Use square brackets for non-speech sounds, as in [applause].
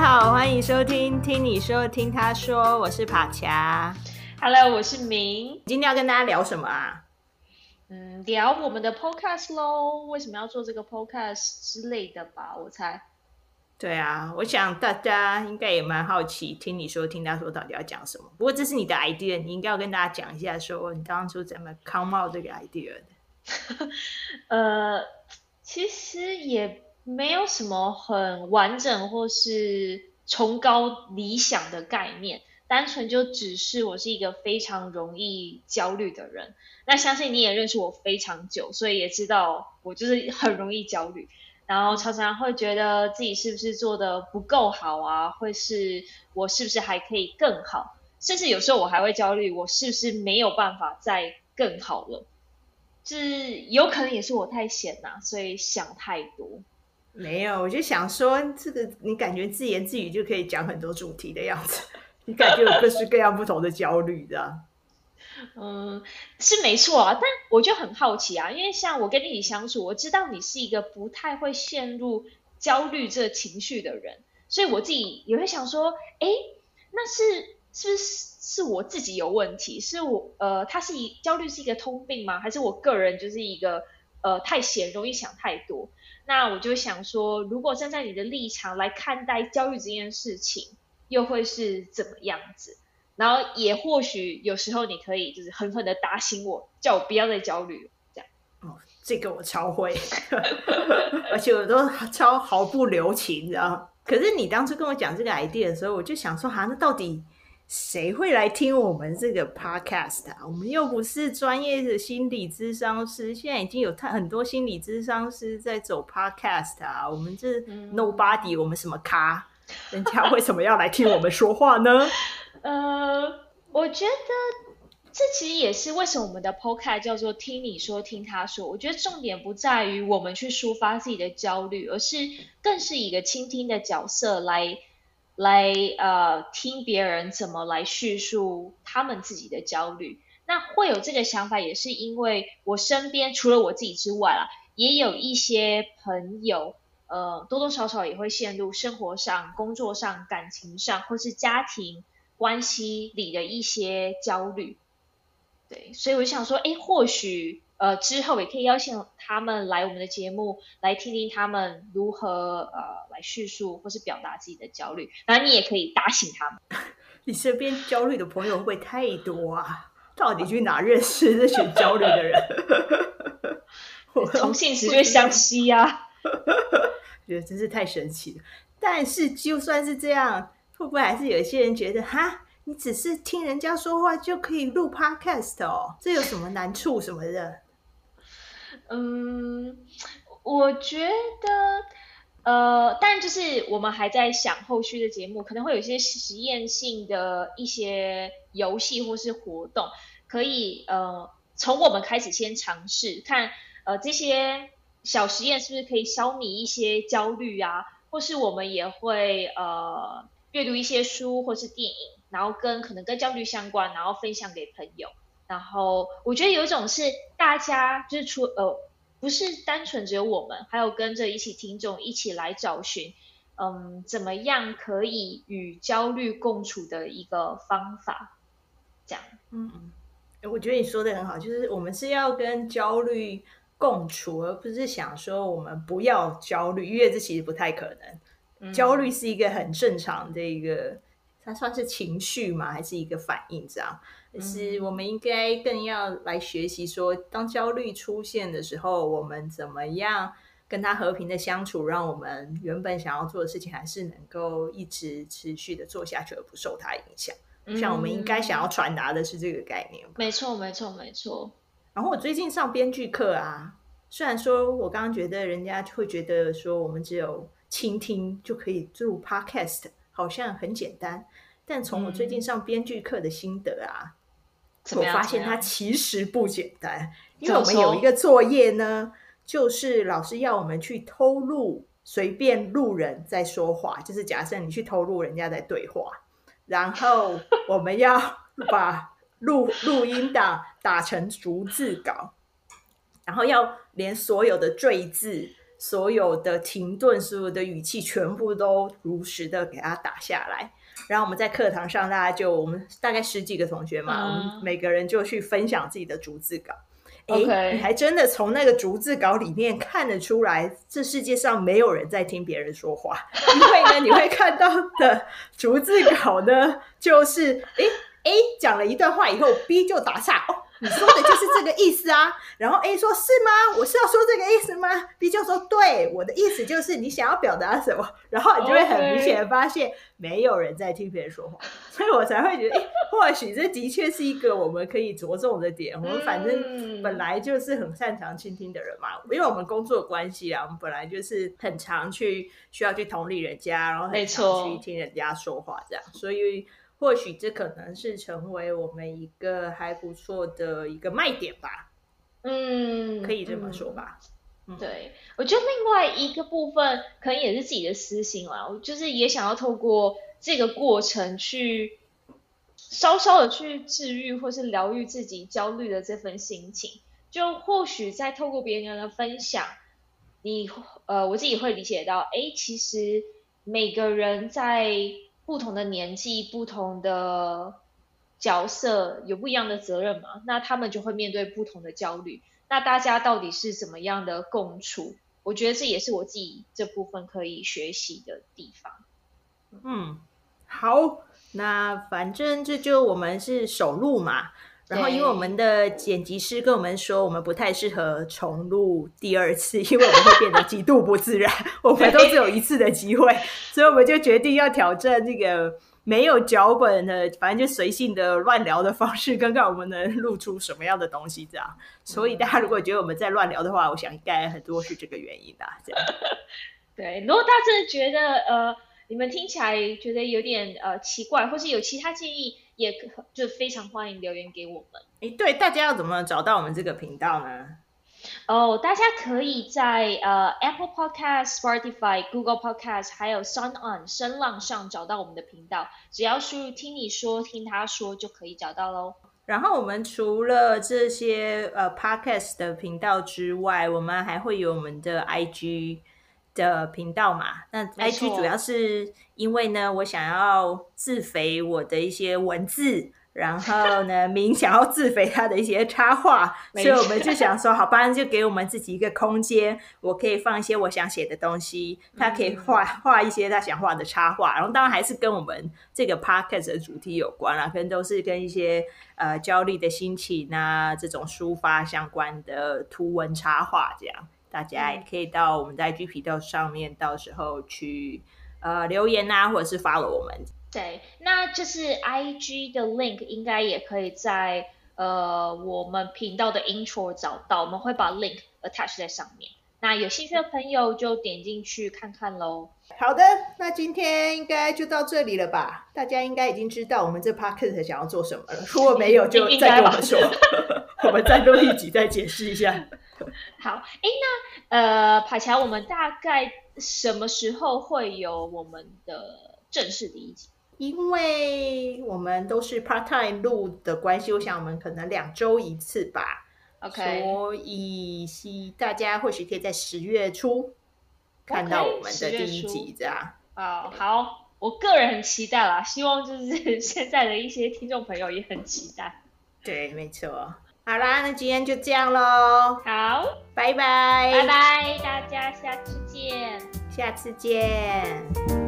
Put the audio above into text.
家好，欢迎收听听你说听他说，我是帕恰，Hello，我是明，今天要跟大家聊什么啊？嗯，聊我们的 Podcast 喽，为什么要做这个 Podcast 之类的吧？我猜。对啊，我想大家应该也蛮好奇，听你说听他说到底要讲什么。不过这是你的 idea，你应该要跟大家讲一下，说你当初怎么 come out 这个 idea 的。[laughs] 呃，其实也没有什么很完整或是崇高理想的概念，单纯就只是我是一个非常容易焦虑的人。那相信你也认识我非常久，所以也知道我就是很容易焦虑。然后常常会觉得自己是不是做得不够好啊？会是我是不是还可以更好？甚至有时候我还会焦虑，我是不是没有办法再更好了？就是有可能也是我太闲呐，所以想太多。没有，我就想说，这个你感觉自言自语就可以讲很多主题的样子，[laughs] 你感觉有各式各样不同的焦虑的。[laughs] 嗯，是没错啊，但我就很好奇啊，因为像我跟你相处，我知道你是一个不太会陷入焦虑这情绪的人，所以我自己也会想说，哎，那是是不是是我自己有问题？是我呃，他是一焦虑是一个通病吗？还是我个人就是一个呃太闲，容易想太多？那我就想说，如果站在你的立场来看待焦虑这件事情，又会是怎么样子？然后也或许有时候你可以就是狠狠的打醒我，叫我不要再焦虑了，这样。哦，这个我超会，[laughs] 而且我都超毫不留情，你知道？可是你当初跟我讲这个 idea 的时候，我就想说，哈，那到底谁会来听我们这个 podcast 啊？我们又不是专业的心理咨商师，现在已经有太很多心理咨商师在走 podcast 啊。我们这 nobody，我们什么咖？人家为什么要来听我们说话呢？[laughs] 呃，我觉得这其实也是为什么我们的 podcast 叫做“听你说，听他说”。我觉得重点不在于我们去抒发自己的焦虑，而是更是一个倾听的角色来来呃听别人怎么来叙述他们自己的焦虑。那会有这个想法，也是因为我身边除了我自己之外啦，也有一些朋友，呃，多多少少也会陷入生活上、工作上、感情上，或是家庭。关系里的一些焦虑，对，所以我想说，哎，或许呃之后也可以邀请他们来我们的节目，来听听他们如何呃来叙述或是表达自己的焦虑，然后你也可以打醒他们。[laughs] 你身边焦虑的朋友会不会太多啊？到底去哪认识这群焦虑的人？[laughs] 从现实就相吸呀，[laughs] 觉得真是太神奇了。但是就算是这样。会不会还是有一些人觉得哈，你只是听人家说话就可以录 podcast 哦？这有什么难处什么的？嗯，我觉得呃，但就是我们还在想后续的节目，可能会有一些实验性的一些游戏或是活动，可以呃从我们开始先尝试看呃这些小实验是不是可以消弭一些焦虑啊，或是我们也会呃。阅读一些书或是电影，然后跟可能跟焦虑相关，然后分享给朋友。然后我觉得有一种是大家就是出呃，不是单纯只有我们，还有跟着一起听众一起来找寻，嗯，怎么样可以与焦虑共处的一个方法。这样，嗯嗯，我觉得你说的很好，就是我们是要跟焦虑共处，而不是想说我们不要焦虑，因为这其实不太可能。焦虑是一个很正常的一个，它算是情绪吗？还是一个反应？这样，就是我们应该更要来学习说，当焦虑出现的时候，我们怎么样跟他和平的相处，让我们原本想要做的事情还是能够一直持续的做下去，而不受它影响。像我们应该想要传达的是这个概念。没错，没错，没错。然后我最近上编剧课啊，虽然说我刚刚觉得人家会觉得说我们只有。倾听就可以做 podcast，好像很简单。但从我最近上编剧课的心得啊，嗯、我发现它其实不简单。因为我们有一个作业呢，就是老师要我们去偷录随便路人在说话，就是假设你去偷录人家在对话，然后 [laughs] 我们要把录录音档打成逐字稿，然后要连所有的赘字。所有的停顿、所有的语气，全部都如实的给它打下来。然后我们在课堂上，大家就我们大概十几个同学嘛，嗯、我们每个人就去分享自己的逐字稿。你还真的从那个逐字稿里面看得出来，这世界上没有人在听别人说话，[laughs] 因为呢，你会看到的逐字稿呢，就是哎 A 讲了一段话以后，B 就打岔哦。你说的就是这个意思啊，然后 A 说：“是吗？我是要说这个意思吗？”B 就说：“对，我的意思就是你想要表达什么。”然后你就会很明显的发现，没有人在听别人说话，[laughs] 所以我才会觉得，哎，或许这的确是一个我们可以着重的点。我们反正本来就是很擅长倾听的人嘛，因为我们工作关系啊，我们本来就是很常去需要去同理人家，然后很常去听人家说话这样，所以。或许这可能是成为我们一个还不错的一个卖点吧，嗯，可以这么说吧。对，我觉得另外一个部分可能也是自己的私心啦，我就是也想要透过这个过程去稍稍的去治愈或是疗愈自己焦虑的这份心情。就或许在透过别人的分享，你呃，我自己会理解到，哎，其实每个人在。不同的年纪、不同的角色，有不一样的责任嘛？那他们就会面对不同的焦虑。那大家到底是怎么样的共处？我觉得这也是我自己这部分可以学习的地方。嗯，好，那反正这就我们是首录嘛。然后，因为我们的剪辑师跟我们说，我们不太适合重录第二次，因为我们会变得极度不自然。我们都只有一次的机会，所以我们就决定要挑战这个没有脚本的，反正就随性的乱聊的方式，看看我们能录出什么样的东西。这样，所以大家如果觉得我们在乱聊的话，我想应该很多是这个原因的。这样，[laughs] 对，如果大家真的觉得呃，你们听起来觉得有点呃奇怪，或是有其他建议。也就非常欢迎留言给我们。诶，对，大家要怎么找到我们这个频道呢？哦，大家可以在呃 Apple Podcast、Spotify、Google Podcast，还有 SoundOn 声浪上找到我们的频道。只要输入“听你说，听他说”就可以找到喽。然后我们除了这些呃 Podcast 的频道之外，我们还会有我们的 IG。的频道嘛，那 IG 主要是因为呢，我想要自肥我的一些文字，然后呢，明想要自肥他的一些插画，所以我们就想说，好吧，就给我们自己一个空间，我可以放一些我想写的东西，他可以画画一些他想画的插画，然后当然还是跟我们这个 podcast 的主题有关啦，可能都是跟一些呃焦虑的心情啊这种抒发相关的图文插画这样。大家也可以到我们的 IG 频道上面，到时候去呃留言啊，或者是 follow 我们。对，那就是 IG 的 link 应该也可以在呃我们频道的 intro 找到，我们会把 link attach 在上面。那有兴趣的朋友就点进去看看喽。好的，那今天应该就到这里了吧？大家应该已经知道我们这 podcast 想要做什么了。如果没有，就再跟我们说，[laughs] 我们再录一集再解释一下。好，哎，那呃，帕乔，我们大概什么时候会有我们的正式第一集？因为我们都是 part time 录的关系，我想我们可能两周一次吧。OK，所以希大家或许可以在十月初看到我们的第一集，这样。啊好，我个人很期待啦，希望就是 [laughs] 现在的一些听众朋友也很期待。对，没错。好啦，那今天就这样喽。好，拜拜，拜拜，大家下次见，下次见。